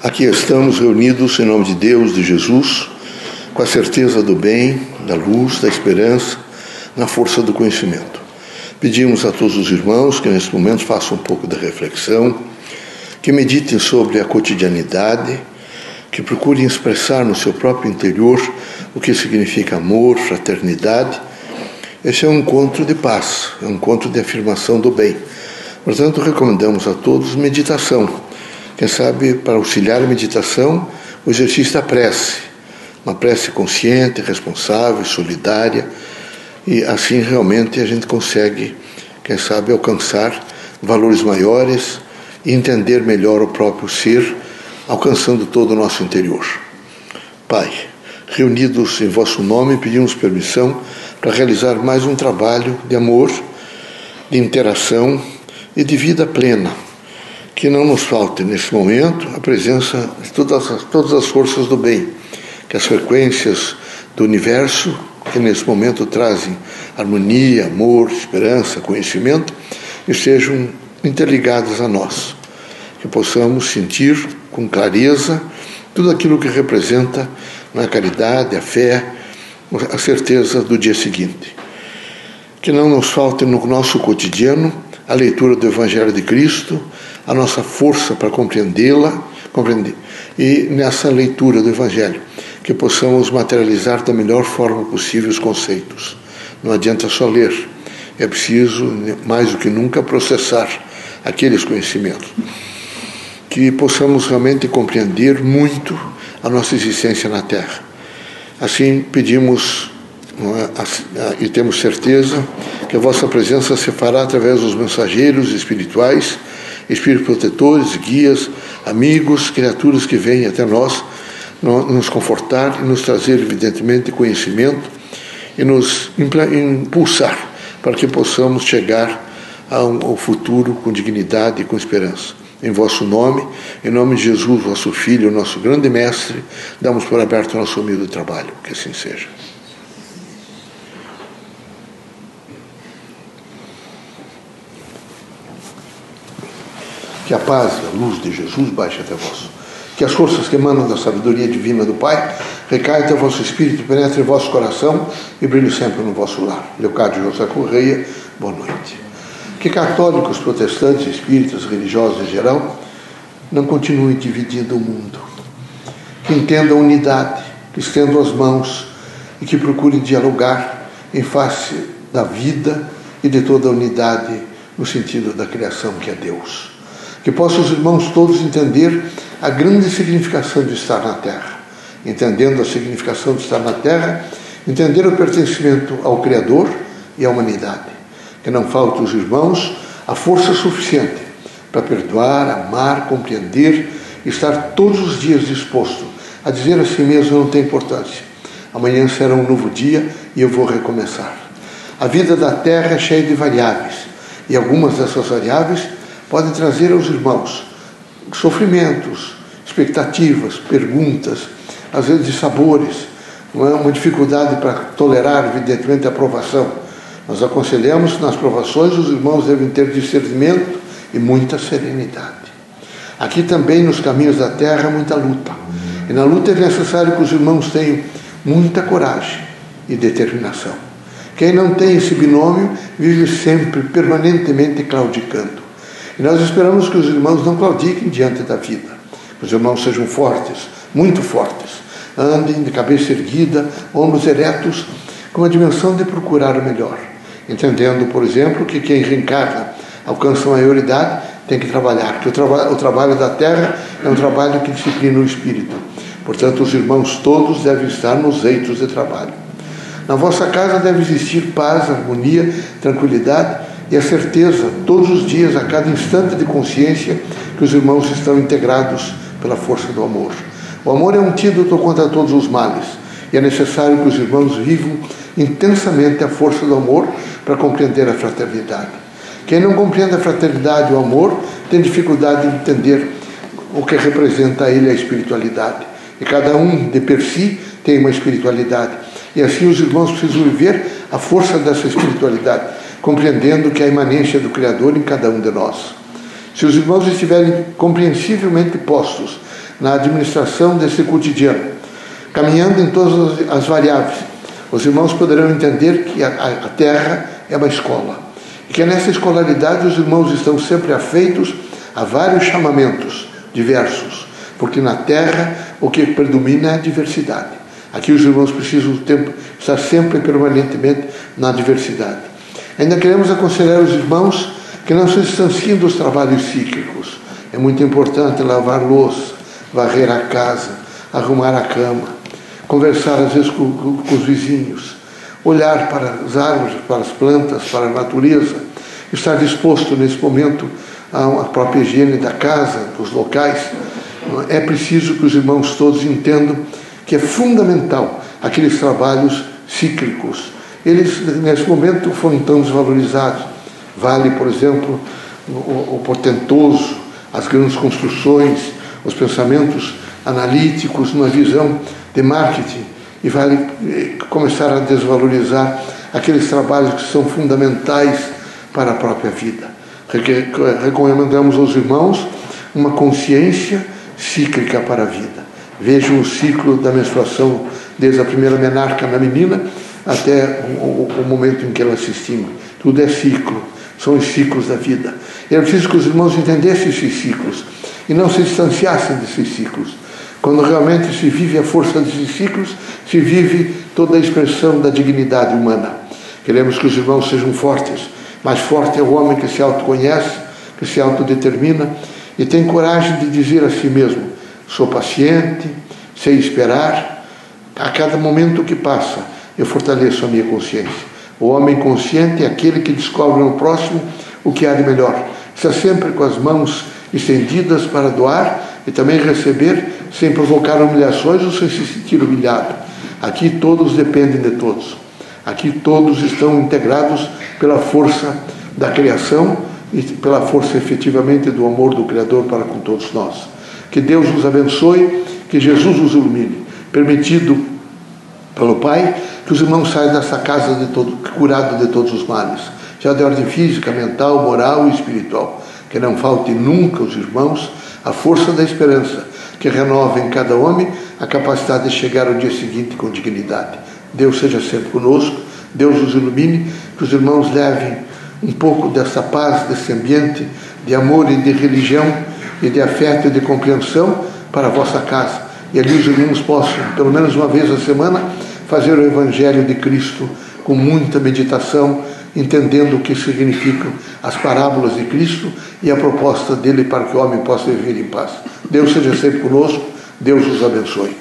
Aqui estamos reunidos em nome de Deus, de Jesus, com a certeza do bem, da luz, da esperança, na força do conhecimento. Pedimos a todos os irmãos que nesse momento façam um pouco de reflexão, que meditem sobre a cotidianidade, que procurem expressar no seu próprio interior o que significa amor, fraternidade. Esse é um encontro de paz, é um encontro de afirmação do bem. Portanto, recomendamos a todos meditação. Quem sabe, para auxiliar a meditação, o exercício da prece. Uma prece consciente, responsável, solidária. E assim realmente a gente consegue, quem sabe, alcançar valores maiores e entender melhor o próprio ser, alcançando todo o nosso interior. Pai, reunidos em vosso nome, pedimos permissão para realizar mais um trabalho de amor, de interação e de vida plena. Que não nos falte nesse momento a presença de todas as, todas as forças do bem, que as frequências do universo, que nesse momento trazem harmonia, amor, esperança, conhecimento, estejam interligadas a nós. Que possamos sentir com clareza tudo aquilo que representa a caridade, a fé, a certeza do dia seguinte. Que não nos falte no nosso cotidiano a leitura do Evangelho de Cristo, a nossa força para compreendê-la, compreender, e nessa leitura do Evangelho, que possamos materializar da melhor forma possível os conceitos. Não adianta só ler, é preciso, mais do que nunca, processar aqueles conhecimentos. Que possamos realmente compreender muito a nossa existência na Terra. Assim, pedimos é, e temos certeza que a vossa presença se fará através dos mensageiros espirituais, espíritos protetores, guias, amigos, criaturas que vêm até nós nos confortar e nos trazer, evidentemente, conhecimento e nos impulsar para que possamos chegar ao futuro com dignidade e com esperança. Em vosso nome, em nome de Jesus, vosso Filho, nosso grande Mestre, damos por aberto o nosso humilde trabalho. Que assim seja. Que a paz e a luz de Jesus baixe até vós. Que as forças que emanam da sabedoria divina do Pai recaiam até vosso espírito, penetre em vosso coração e brilhe sempre no vosso lar. Leocádio José Correia, boa noite. Que católicos, protestantes, espíritas, religiosos em geral, não continuem dividindo o mundo. Que entendam a unidade, que estendam as mãos e que procurem dialogar em face da vida e de toda a unidade no sentido da criação que é Deus que possam os irmãos todos entender a grande significação de estar na Terra. Entendendo a significação de estar na Terra, entender o pertencimento ao Criador e à humanidade. Que não falte aos irmãos a força suficiente para perdoar, amar, compreender estar todos os dias disposto a dizer a si mesmo não tem importância. Amanhã será um novo dia e eu vou recomeçar. A vida da Terra é cheia de variáveis e algumas dessas variáveis podem trazer aos irmãos sofrimentos, expectativas, perguntas, às vezes de sabores, é? uma dificuldade para tolerar, evidentemente, a aprovação. Nós aconselhamos que nas provações os irmãos devem ter discernimento e muita serenidade. Aqui também nos caminhos da terra muita luta. E na luta é necessário que os irmãos tenham muita coragem e determinação. Quem não tem esse binômio vive sempre, permanentemente claudicando. E nós esperamos que os irmãos não claudiquem diante da vida. Os irmãos sejam fortes, muito fortes. Andem de cabeça erguida, ombros eretos, com a dimensão de procurar o melhor. Entendendo, por exemplo, que quem reencarna alcança a maioridade tem que trabalhar, que o, o trabalho da terra é um trabalho que disciplina o espírito. Portanto, os irmãos todos devem estar nos eitos de trabalho. Na vossa casa deve existir paz, harmonia, tranquilidade e a certeza, todos os dias, a cada instante de consciência, que os irmãos estão integrados pela força do amor. O amor é um antídoto contra todos os males e é necessário que os irmãos vivam intensamente a força do amor para compreender a fraternidade. Quem não compreende a fraternidade e o amor tem dificuldade de entender o que representa a ele a espiritualidade. E cada um de per si tem uma espiritualidade. E assim os irmãos precisam viver a força dessa espiritualidade compreendendo que a imanência do Criador em cada um de nós. Se os irmãos estiverem compreensivelmente postos na administração desse cotidiano, caminhando em todas as variáveis, os irmãos poderão entender que a, a terra é uma escola. E que nessa escolaridade os irmãos estão sempre afeitos a vários chamamentos diversos, porque na terra o que predomina é a diversidade. Aqui os irmãos precisam tempo, estar sempre permanentemente na diversidade. Ainda queremos aconselhar os irmãos que não se distanciem dos trabalhos cíclicos. É muito importante lavar louça, varrer a casa, arrumar a cama, conversar às vezes com, com, com os vizinhos, olhar para as árvores, para as plantas, para a natureza, estar disposto nesse momento à própria higiene da casa, dos locais. É preciso que os irmãos todos entendam que é fundamental aqueles trabalhos cíclicos. Eles, nesse momento, foram tão desvalorizados. Vale, por exemplo, o, o portentoso, as grandes construções, os pensamentos analíticos, uma visão de marketing, e vale eh, começar a desvalorizar aqueles trabalhos que são fundamentais para a própria vida. Recomendamos aos irmãos uma consciência cíclica para a vida. Vejam o ciclo da menstruação, desde a primeira menarca na menina até o, o, momento em que ela se extingue. Tudo é ciclo, são os ciclos da vida. E é preciso que os irmãos entendessem esses ciclos e não se distanciassem desses ciclos. Quando realmente se vive a força desses ciclos, se vive toda a expressão da dignidade humana. Queremos que os irmãos sejam fortes. Mais forte é o homem que se autoconhece, que se autodetermina e tem coragem de dizer a si mesmo: sou paciente, sei esperar. A cada momento que passa, eu fortaleço a minha consciência. O homem consciente é aquele que descobre no próximo o que há de melhor. Está sempre com as mãos estendidas para doar e também receber sem provocar humilhações ou sem se sentir humilhado. Aqui todos dependem de todos. Aqui todos estão integrados pela força da criação e pela força efetivamente do amor do Criador para com todos nós. Que Deus nos abençoe, que Jesus nos ilumine. Permitido pelo Pai que os irmãos saiam dessa casa de todo, curado de todos os males, já de ordem física, mental, moral e espiritual. Que não falte nunca os irmãos a força da esperança, que renova em cada homem a capacidade de chegar ao dia seguinte com dignidade. Deus seja sempre conosco, Deus nos ilumine, que os irmãos levem um pouco dessa paz, desse ambiente de amor e de religião e de afeto e de compreensão para a vossa casa. E ali os irmãos possam, pelo menos uma vez a semana, fazer o Evangelho de Cristo com muita meditação, entendendo o que significam as parábolas de Cristo e a proposta dele para que o homem possa viver em paz. Deus seja sempre conosco, Deus os abençoe.